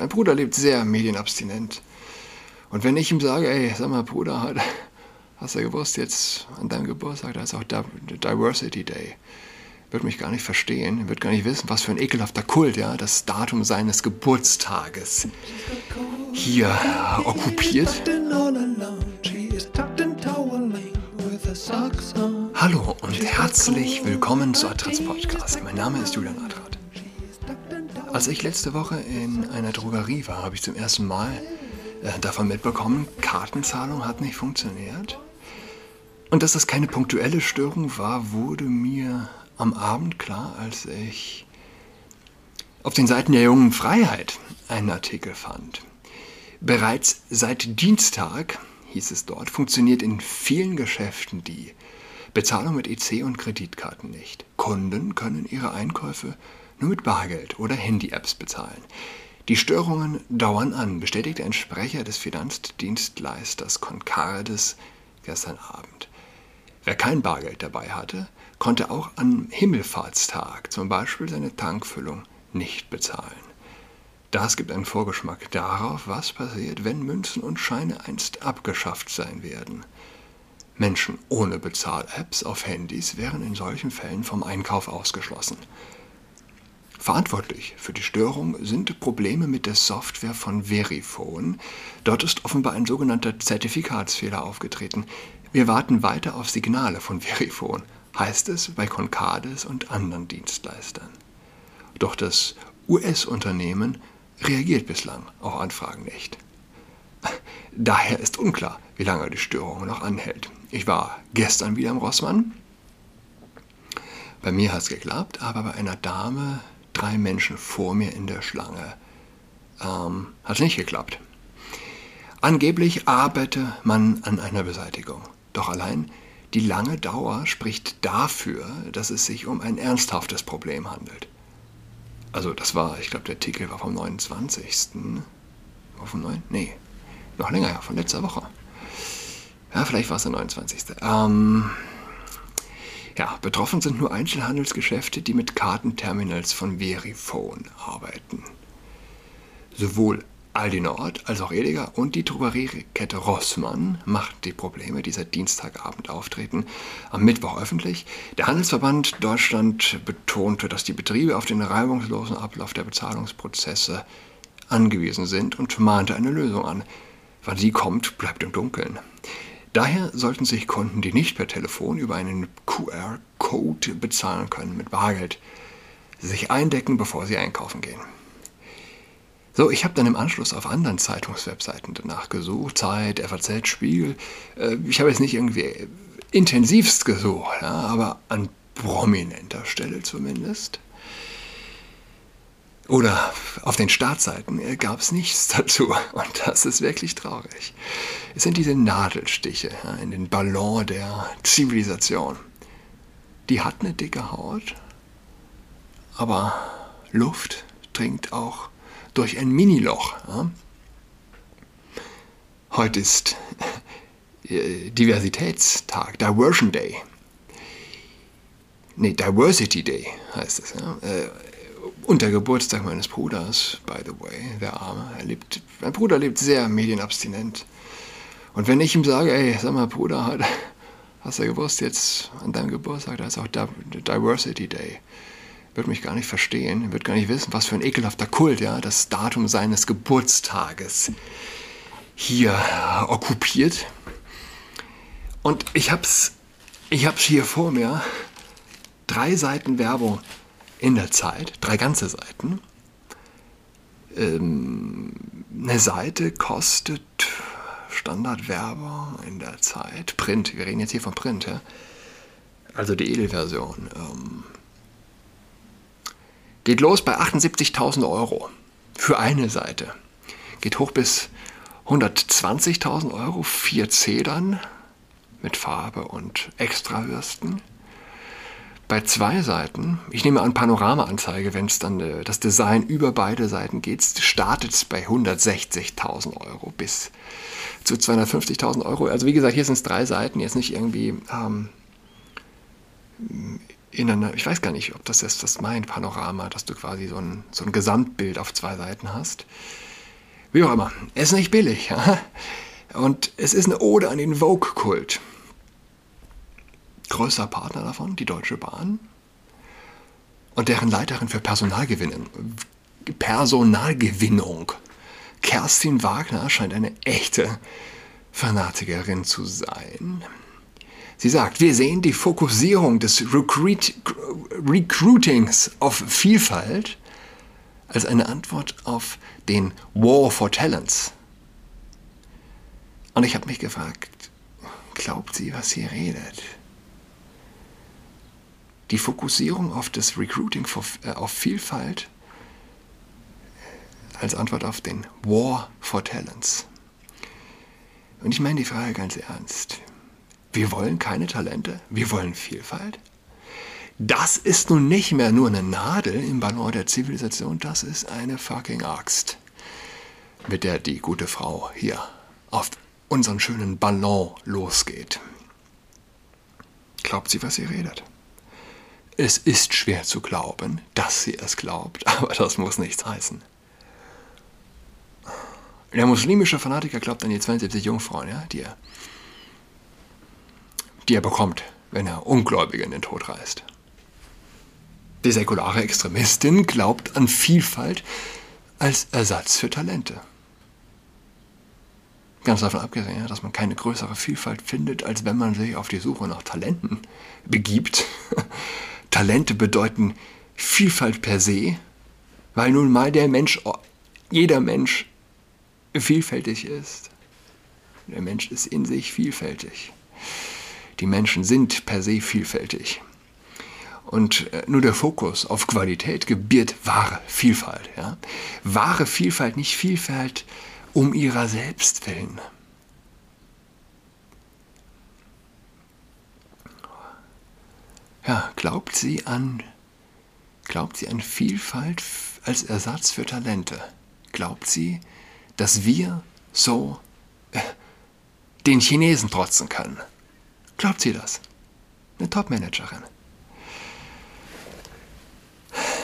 mein Bruder lebt sehr medienabstinent. Und wenn ich ihm sage, ey, sag mal, Bruder, hast du gewusst, jetzt an deinem Geburtstag, da ist auch Diversity Day. Wird mich gar nicht verstehen, wird gar nicht wissen, was für ein ekelhafter Kult, ja, das Datum seines Geburtstages hier okkupiert. Hallo und herzlich willkommen zu Adrats Podcast. Mein Name ist Julian Adrat. Als ich letzte Woche in einer Drogerie war, habe ich zum ersten Mal äh, davon mitbekommen, Kartenzahlung hat nicht funktioniert. Und dass das keine punktuelle Störung war, wurde mir am Abend klar, als ich auf den Seiten der jungen Freiheit einen Artikel fand. Bereits seit Dienstag, hieß es dort, funktioniert in vielen Geschäften die Bezahlung mit EC und Kreditkarten nicht. Kunden können ihre Einkäufe nur mit Bargeld oder Handy-Apps bezahlen. Die Störungen dauern an, bestätigte ein Sprecher des Finanzdienstleisters Concardes gestern Abend. Wer kein Bargeld dabei hatte, konnte auch am Himmelfahrtstag zum Beispiel seine Tankfüllung nicht bezahlen. Das gibt einen Vorgeschmack darauf, was passiert, wenn Münzen und Scheine einst abgeschafft sein werden. Menschen ohne Bezahl-Apps auf Handys wären in solchen Fällen vom Einkauf ausgeschlossen. Verantwortlich für die Störung sind Probleme mit der Software von Verifone. Dort ist offenbar ein sogenannter Zertifikatsfehler aufgetreten. Wir warten weiter auf Signale von Verifone, heißt es bei Concades und anderen Dienstleistern. Doch das US-Unternehmen reagiert bislang auf Anfragen nicht. Daher ist unklar, wie lange die Störung noch anhält. Ich war gestern wieder im Rossmann. Bei mir hat es geklappt, aber bei einer Dame drei Menschen vor mir in der Schlange. Ähm, hat nicht geklappt. Angeblich arbeite man an einer Beseitigung. Doch allein die lange Dauer spricht dafür, dass es sich um ein ernsthaftes Problem handelt. Also das war, ich glaube, der Artikel war vom 29. War vom 9? Nee, noch länger, ja, von letzter Woche. Ja, vielleicht war es der 29. Ähm, ja, betroffen sind nur Einzelhandelsgeschäfte, die mit Kartenterminals von Verifone arbeiten. Sowohl Aldi Nord als auch Edeka und die Drogeriekette Rossmann macht die Probleme, die seit Dienstagabend auftreten, am Mittwoch öffentlich. Der Handelsverband Deutschland betonte, dass die Betriebe auf den reibungslosen Ablauf der Bezahlungsprozesse angewiesen sind und mahnte eine Lösung an. Wann sie kommt, bleibt im Dunkeln. Daher sollten sich Kunden, die nicht per Telefon über einen QR-Code bezahlen können mit Bargeld, sich eindecken, bevor sie einkaufen gehen. So, ich habe dann im Anschluss auf anderen Zeitungswebseiten danach gesucht, Zeit, FAZ, Spiegel. Äh, ich habe jetzt nicht irgendwie intensivst gesucht, aber an prominenter Stelle zumindest oder auf den Startseiten äh, gab es nichts dazu. Und das ist wirklich traurig. Es sind diese Nadelstiche in den Ballon der Zivilisation. Die hat eine dicke Haut, aber Luft dringt auch durch ein Miniloch. Heute ist äh, Diversitätstag, Diversion Day. Nee, Diversity Day heißt es. Ja? Und der Geburtstag meines Bruders, by the way, der Arme. Er lebt, mein Bruder lebt sehr medienabstinent. Und wenn ich ihm sage, ey, sag mal, Bruder, hast du gewusst, jetzt an deinem Geburtstag, da ist auch Diversity Day. Wird mich gar nicht verstehen, wird gar nicht wissen, was für ein ekelhafter Kult, ja, das Datum seines Geburtstages hier okkupiert. Und ich hab's, ich hab's hier vor mir. Drei Seiten Werbung in der Zeit, drei ganze Seiten. Ähm, eine Seite kostet Standardwerbung in der Zeit, Print, wir reden jetzt hier von Print, ja? also die Edelversion, ähm, geht los bei 78.000 Euro für eine Seite. Geht hoch bis 120.000 Euro, 4C dann mit Farbe und Extrawürsten bei zwei Seiten, ich nehme an Panorama-Anzeige, wenn es dann äh, das Design über beide Seiten geht, startet es bei 160.000 Euro bis zu 250.000 Euro. Also wie gesagt, hier sind es drei Seiten, jetzt nicht irgendwie ähm, in einer, ich weiß gar nicht, ob das jetzt das meint, Panorama, dass du quasi so ein, so ein Gesamtbild auf zwei Seiten hast. Wie auch immer, es ist nicht billig. Ja? Und es ist eine Ode an den Vogue-Kult. Größter Partner davon, die Deutsche Bahn. Und deren Leiterin für Personalgewinnung, Personalgewinnung, Kerstin Wagner, scheint eine echte Fanatikerin zu sein. Sie sagt, wir sehen die Fokussierung des Recruit Recruitings auf Vielfalt als eine Antwort auf den War for Talents. Und ich habe mich gefragt, glaubt sie, was sie redet? Die Fokussierung auf das Recruiting äh, auf Vielfalt als Antwort auf den War for Talents. Und ich meine die Frage ganz ernst. Wir wollen keine Talente, wir wollen Vielfalt. Das ist nun nicht mehr nur eine Nadel im Ballon der Zivilisation, das ist eine fucking Axt, mit der die gute Frau hier auf unseren schönen Ballon losgeht. Glaubt sie, was sie redet? Es ist schwer zu glauben, dass sie es glaubt, aber das muss nichts heißen. Der muslimische Fanatiker glaubt an die 72 Jungfrauen, ja, die er die er bekommt, wenn er Ungläubige in den Tod reißt. Die säkulare Extremistin glaubt an Vielfalt als Ersatz für Talente. Ganz davon abgesehen, dass man keine größere Vielfalt findet, als wenn man sich auf die Suche nach Talenten begibt. Talente bedeuten Vielfalt per se, weil nun mal der Mensch, jeder Mensch vielfältig ist. Der Mensch ist in sich vielfältig. Die Menschen sind per se vielfältig. Und äh, nur der Fokus auf Qualität gebiert wahre Vielfalt. Ja? Wahre Vielfalt, nicht Vielfalt um ihrer selbst willen. Ja, glaubt sie an, glaubt sie an Vielfalt als Ersatz für Talente? Glaubt sie, dass wir so äh, den Chinesen trotzen können? Glaubt sie das? Eine Top-Managerin.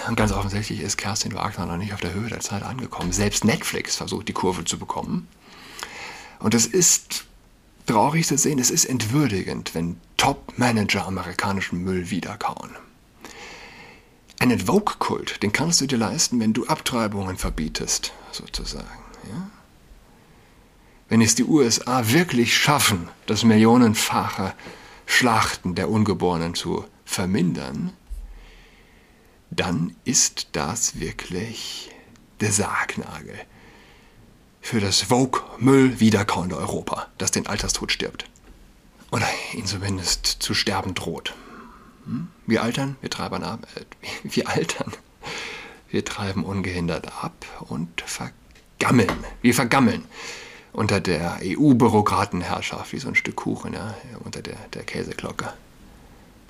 Und ganz offensichtlich ist Kerstin Wagner noch nicht auf der Höhe der Zeit angekommen. Selbst Netflix versucht, die Kurve zu bekommen. Und es ist traurig zu sehen, es ist entwürdigend, wenn Top-Manager amerikanischen Müll wiederkauen. Einen Vogue-Kult, den kannst du dir leisten, wenn du Abtreibungen verbietest, sozusagen. Ja? wenn es die USA wirklich schaffen, das millionenfache Schlachten der Ungeborenen zu vermindern, dann ist das wirklich der Sargnagel für das Vogue-Müll-wiederkauende Europa, das den Alterstod stirbt. Oder ihn zumindest zu sterben droht. Hm? Wir altern, wir treiben ab, äh, wir altern, wir treiben ungehindert ab und vergammeln. Wir vergammeln unter der EU-Bürokratenherrschaft, wie so ein Stück Kuchen, ja, unter der, der Käseglocke,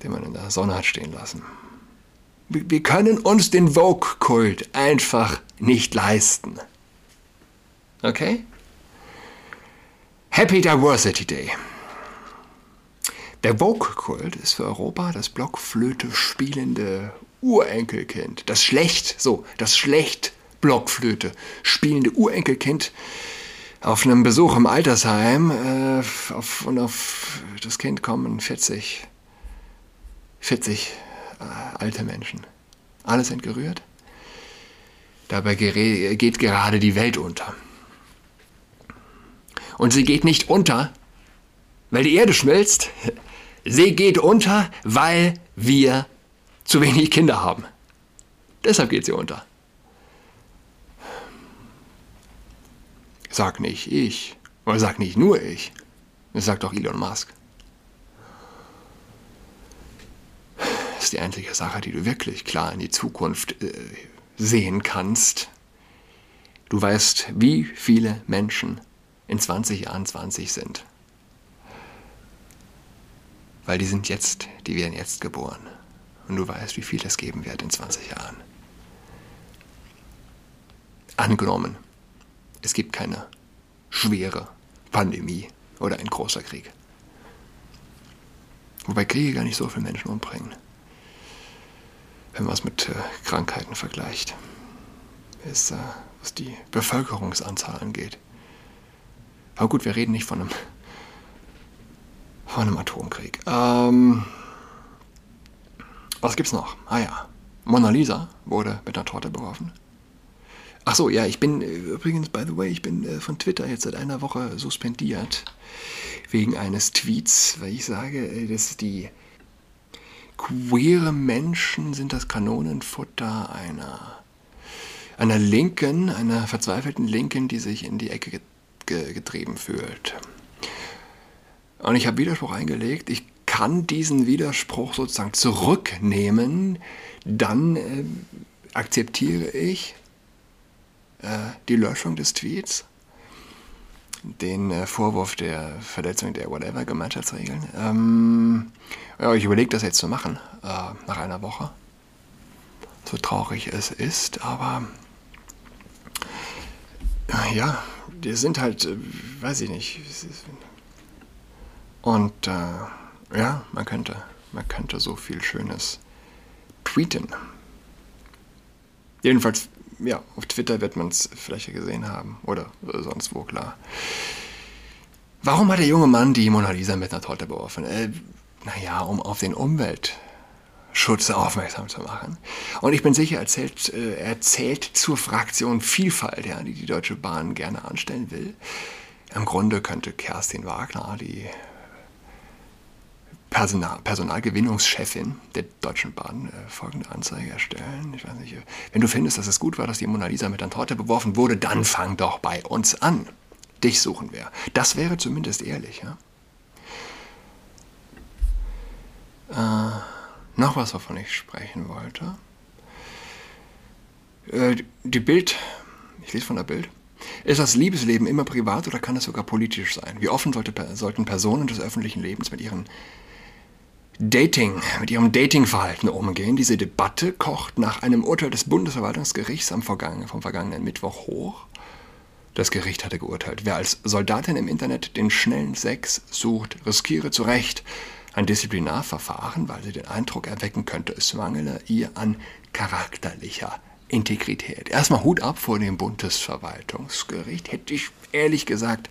den man in der Sonne hat stehen lassen. Wir können uns den Vogue-Kult einfach nicht leisten. Okay? Happy Diversity Day. Der Vogue-Kult ist für Europa das Blockflöte spielende Urenkelkind. Das schlecht, so, das schlecht Blockflöte spielende Urenkelkind auf einem Besuch im Altersheim äh, auf, und auf das Kind kommen 40, 40 äh, alte Menschen. Alle sind gerührt. Dabei geht gerade die Welt unter. Und sie geht nicht unter, weil die Erde schmilzt. Sie geht unter, weil wir zu wenig Kinder haben. Deshalb geht sie unter. Sag nicht ich. Oder sag nicht nur ich. Das sagt doch Elon Musk. Das ist die einzige Sache, die du wirklich klar in die Zukunft äh, sehen kannst. Du weißt, wie viele Menschen in 20 Jahren 20 sind. Weil die sind jetzt, die werden jetzt geboren. Und du weißt, wie viel es geben wird in 20 Jahren. Angenommen, es gibt keine schwere Pandemie oder ein großer Krieg. Wobei Kriege gar nicht so viele Menschen umbringen, wenn man es mit äh, Krankheiten vergleicht. Ist, äh, was die Bevölkerungsanzahl angeht. Aber gut, wir reden nicht von einem, von einem Atomkrieg. Ähm, was gibt's noch? Ah ja, Mona Lisa wurde mit einer Torte beworfen. Ach so, ja, ich bin äh, übrigens, by the way, ich bin äh, von Twitter jetzt seit einer Woche suspendiert wegen eines Tweets, weil ich sage, äh, dass die queere Menschen sind das Kanonenfutter einer, einer Linken, einer verzweifelten Linken, die sich in die Ecke getrieben fühlt. Und ich habe Widerspruch eingelegt. Ich kann diesen Widerspruch sozusagen zurücknehmen. Dann äh, akzeptiere ich äh, die Löschung des Tweets, den äh, Vorwurf der Verletzung der Whatever-Gemeinschaftsregeln. Ähm, ja, ich überlege das jetzt zu machen, äh, nach einer Woche. So traurig es ist, aber ja, die sind halt, äh, weiß ich nicht. Und äh, ja, man könnte, man könnte so viel Schönes tweeten. Jedenfalls ja, auf Twitter wird man es vielleicht gesehen haben oder sonst wo, klar. Warum hat der junge Mann die Mona Lisa mit einer Torte beworfen? Äh, naja, um auf den Umweltschutz aufmerksam zu machen. Und ich bin sicher, er zählt, äh, er zählt zur Fraktion Vielfalt, ja, die die Deutsche Bahn gerne anstellen will. Im Grunde könnte Kerstin Wagner, die Personal, Personalgewinnungschefin der Deutschen Bahn äh, folgende Anzeige erstellen. Ich weiß nicht, wenn du findest, dass es gut war, dass die Mona Lisa mit einer Torte beworfen wurde, dann fang doch bei uns an. Dich suchen wir. Das wäre zumindest ehrlich. Ja? Äh, noch was, wovon ich sprechen wollte. Äh, die Bild, ich lese von der Bild. Ist das Liebesleben immer privat oder kann es sogar politisch sein? Wie offen sollte, sollten Personen des öffentlichen Lebens mit ihren Dating, mit ihrem Datingverhalten umgehen. Diese Debatte kocht nach einem Urteil des Bundesverwaltungsgerichts am vergangenen, vom vergangenen Mittwoch hoch. Das Gericht hatte geurteilt, wer als Soldatin im Internet den schnellen Sex sucht, riskiere zu Recht ein Disziplinarverfahren, weil sie den Eindruck erwecken könnte, es mangele ihr an charakterlicher Integrität. Erstmal Hut ab vor dem Bundesverwaltungsgericht, hätte ich ehrlich gesagt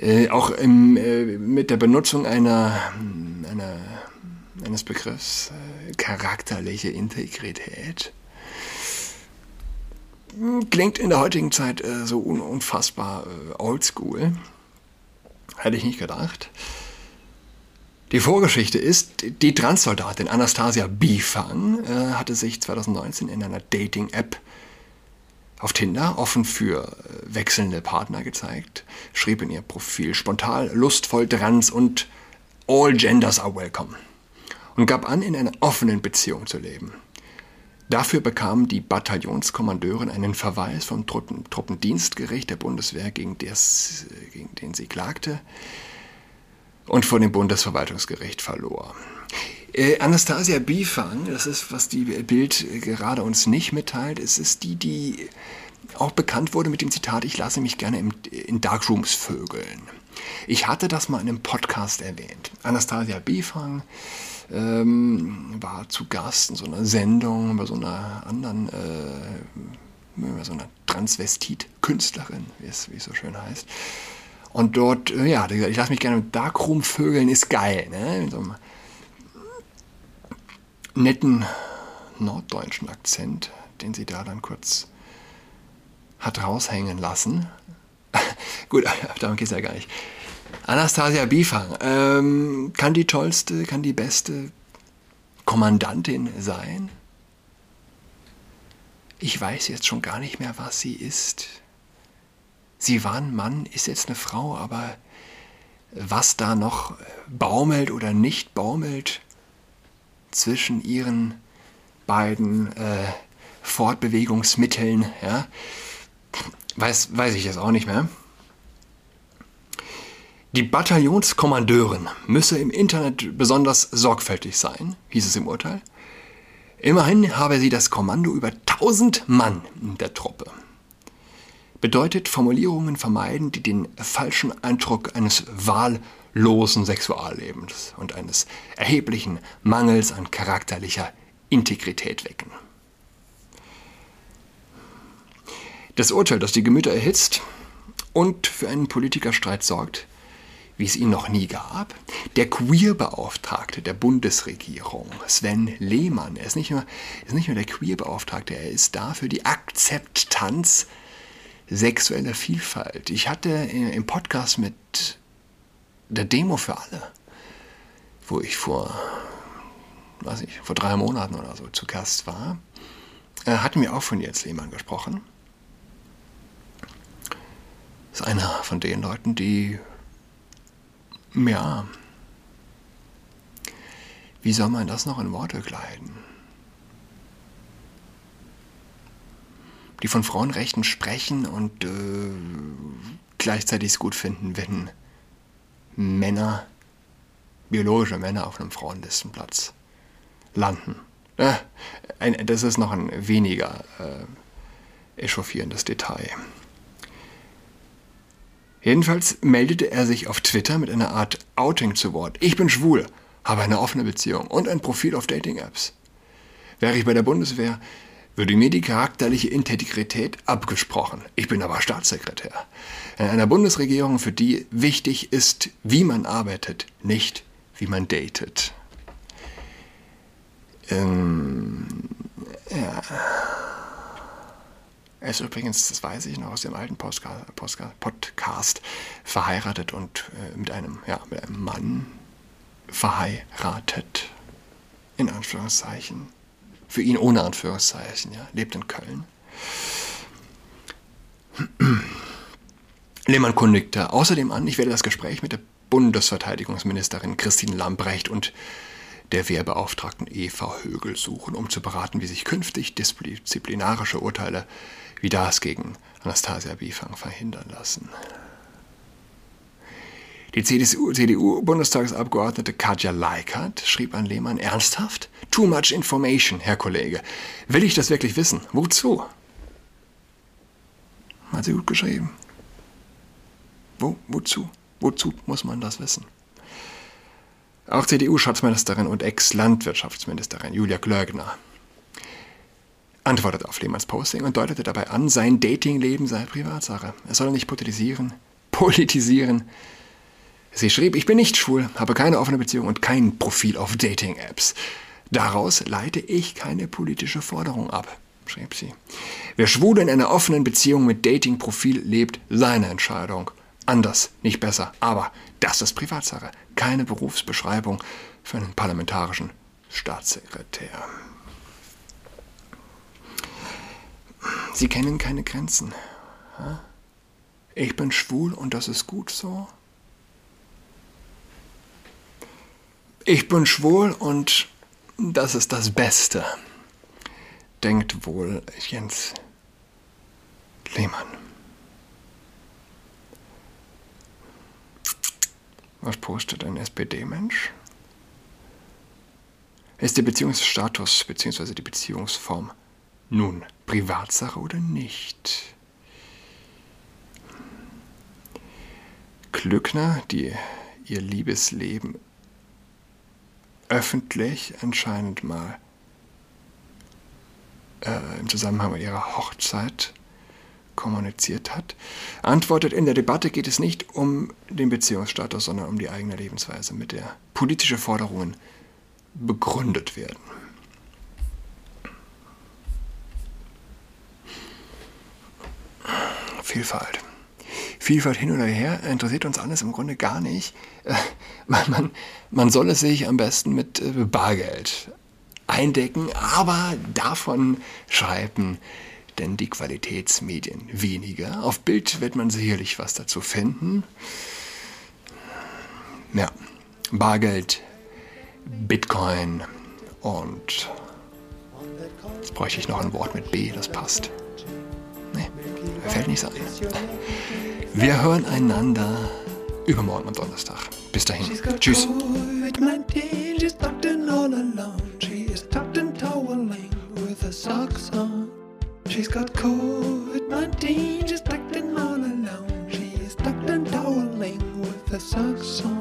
äh, auch im, äh, mit der Benutzung einer, einer, eines Begriffs äh, charakterliche Integrität klingt in der heutigen Zeit äh, so un unfassbar äh, oldschool. Hätte ich nicht gedacht. Die Vorgeschichte ist, die Transsoldatin Anastasia Bifang äh, hatte sich 2019 in einer Dating-App auf Tinder offen für äh, wechselnde Partner gezeigt, schrieb in ihr Profil spontan, lustvoll, trans und all genders are welcome und gab an, in einer offenen Beziehung zu leben. Dafür bekam die Bataillonskommandeurin einen Verweis vom Truppen Truppendienstgericht der Bundeswehr, gegen, des, gegen den sie klagte, und vor dem Bundesverwaltungsgericht verlor. Äh, Anastasia Bifang, das ist, was die Bild gerade uns nicht mitteilt, es ist die, die auch bekannt wurde mit dem Zitat, ich lasse mich gerne im, in Darkrooms vögeln. Ich hatte das mal in einem Podcast erwähnt. Anastasia Bifang ähm, war zu Gast in so einer Sendung bei so einer anderen, äh, so einer Transvestit-Künstlerin, wie es, wie es so schön heißt. Und dort, äh, ja, ich lasse mich gerne im Darkroom vögeln, ist geil. Ne? In so einem netten norddeutschen Akzent, den sie da dann kurz hat raushängen lassen. Gut, darum geht es ja gar nicht. Anastasia Bifang ähm, kann die tollste, kann die beste Kommandantin sein? Ich weiß jetzt schon gar nicht mehr, was sie ist. Sie war ein Mann, ist jetzt eine Frau, aber was da noch baumelt oder nicht baumelt, zwischen ihren beiden äh, Fortbewegungsmitteln, ja, weiß, weiß ich jetzt auch nicht mehr. Die Bataillonskommandeurin müsse im Internet besonders sorgfältig sein, hieß es im Urteil. Immerhin habe sie das Kommando über 1000 Mann der Truppe. Bedeutet Formulierungen vermeiden, die den falschen Eindruck eines Wahl losen Sexuallebens und eines erheblichen Mangels an charakterlicher Integrität wecken. Das Urteil, das die Gemüter erhitzt und für einen Politikerstreit sorgt, wie es ihn noch nie gab. Der Queerbeauftragte der Bundesregierung, Sven Lehmann, er ist nicht nur, ist nicht nur der Queerbeauftragte, er ist da für die Akzeptanz sexueller Vielfalt. Ich hatte im Podcast mit der Demo für alle, wo ich vor, weiß ich, vor drei Monaten oder so zu Gast war, äh, hatten wir auch von Jens Lehmann gesprochen. Ist einer von den Leuten, die ja. Wie soll man das noch in Worte kleiden? Die von Frauenrechten sprechen und äh, gleichzeitig es gut finden, wenn Männer, biologische Männer auf einem Frauenlistenplatz landen. Äh, das ist noch ein weniger äh, echauffierendes Detail. Jedenfalls meldete er sich auf Twitter mit einer Art Outing zu Wort. Ich bin schwul, habe eine offene Beziehung und ein Profil auf Dating-Apps. Wäre ich bei der Bundeswehr, würde mir die charakterliche Integrität abgesprochen. Ich bin aber Staatssekretär. In einer Bundesregierung, für die wichtig ist, wie man arbeitet, nicht wie man datet. Ähm, ja. Er ist übrigens, das weiß ich noch aus dem alten Podcast, verheiratet und äh, mit, einem, ja, mit einem Mann verheiratet. In Anführungszeichen. Für ihn ohne Anführungszeichen, ja. Lebt in Köln. Lehmann kündigte außerdem an, ich werde das Gespräch mit der Bundesverteidigungsministerin Christine Lambrecht und der Wehrbeauftragten Eva Högel suchen, um zu beraten, wie sich künftig disziplinarische Urteile wie das gegen Anastasia Bifang verhindern lassen. Die CDU-Bundestagsabgeordnete Katja Leikert schrieb an Lehmann ernsthaft: Too much information, Herr Kollege. Will ich das wirklich wissen? Wozu? Hat sie gut geschrieben. Wo, wozu? Wozu muss man das wissen? Auch CDU-Schatzministerin und Ex-Landwirtschaftsministerin Julia Glöckner antwortete auf Lehmanns Posting und deutete dabei an, sein Datingleben sei Privatsache. Er solle nicht politisieren. Politisieren. Sie schrieb, ich bin nicht schwul, habe keine offene Beziehung und kein Profil auf Dating-Apps. Daraus leite ich keine politische Forderung ab, schrieb sie. Wer schwul in einer offenen Beziehung mit Dating-Profil lebt, seine Entscheidung. Anders, nicht besser. Aber das ist Privatsache, keine Berufsbeschreibung für einen parlamentarischen Staatssekretär. Sie kennen keine Grenzen. Ich bin schwul und das ist gut so. Ich bin schwul und das ist das Beste, denkt wohl Jens Lehmann. Was postet ein SPD-Mensch? Ist der Beziehungsstatus bzw. die Beziehungsform nun, Privatsache oder nicht? Glückner, die ihr Liebesleben öffentlich anscheinend mal äh, im Zusammenhang mit ihrer Hochzeit kommuniziert hat, antwortet, in der Debatte geht es nicht um den Beziehungsstatus, sondern um die eigene Lebensweise, mit der politische Forderungen begründet werden. Vielfalt. Vielfalt hin oder her interessiert uns alles im Grunde gar nicht. Äh, man, man, man soll es sich am besten mit äh, Bargeld eindecken, aber davon schreiben denn die Qualitätsmedien weniger. Auf Bild wird man sicherlich was dazu finden. Ja, Bargeld, Bitcoin und jetzt bräuchte ich noch ein Wort mit B, das passt. Nee, fällt nichts an. Wir hören einander übermorgen am Donnerstag. Bis dahin. Tschüss. She's got COVID 19, she's tucked in all alone. She's tucked and toweling with her socks on.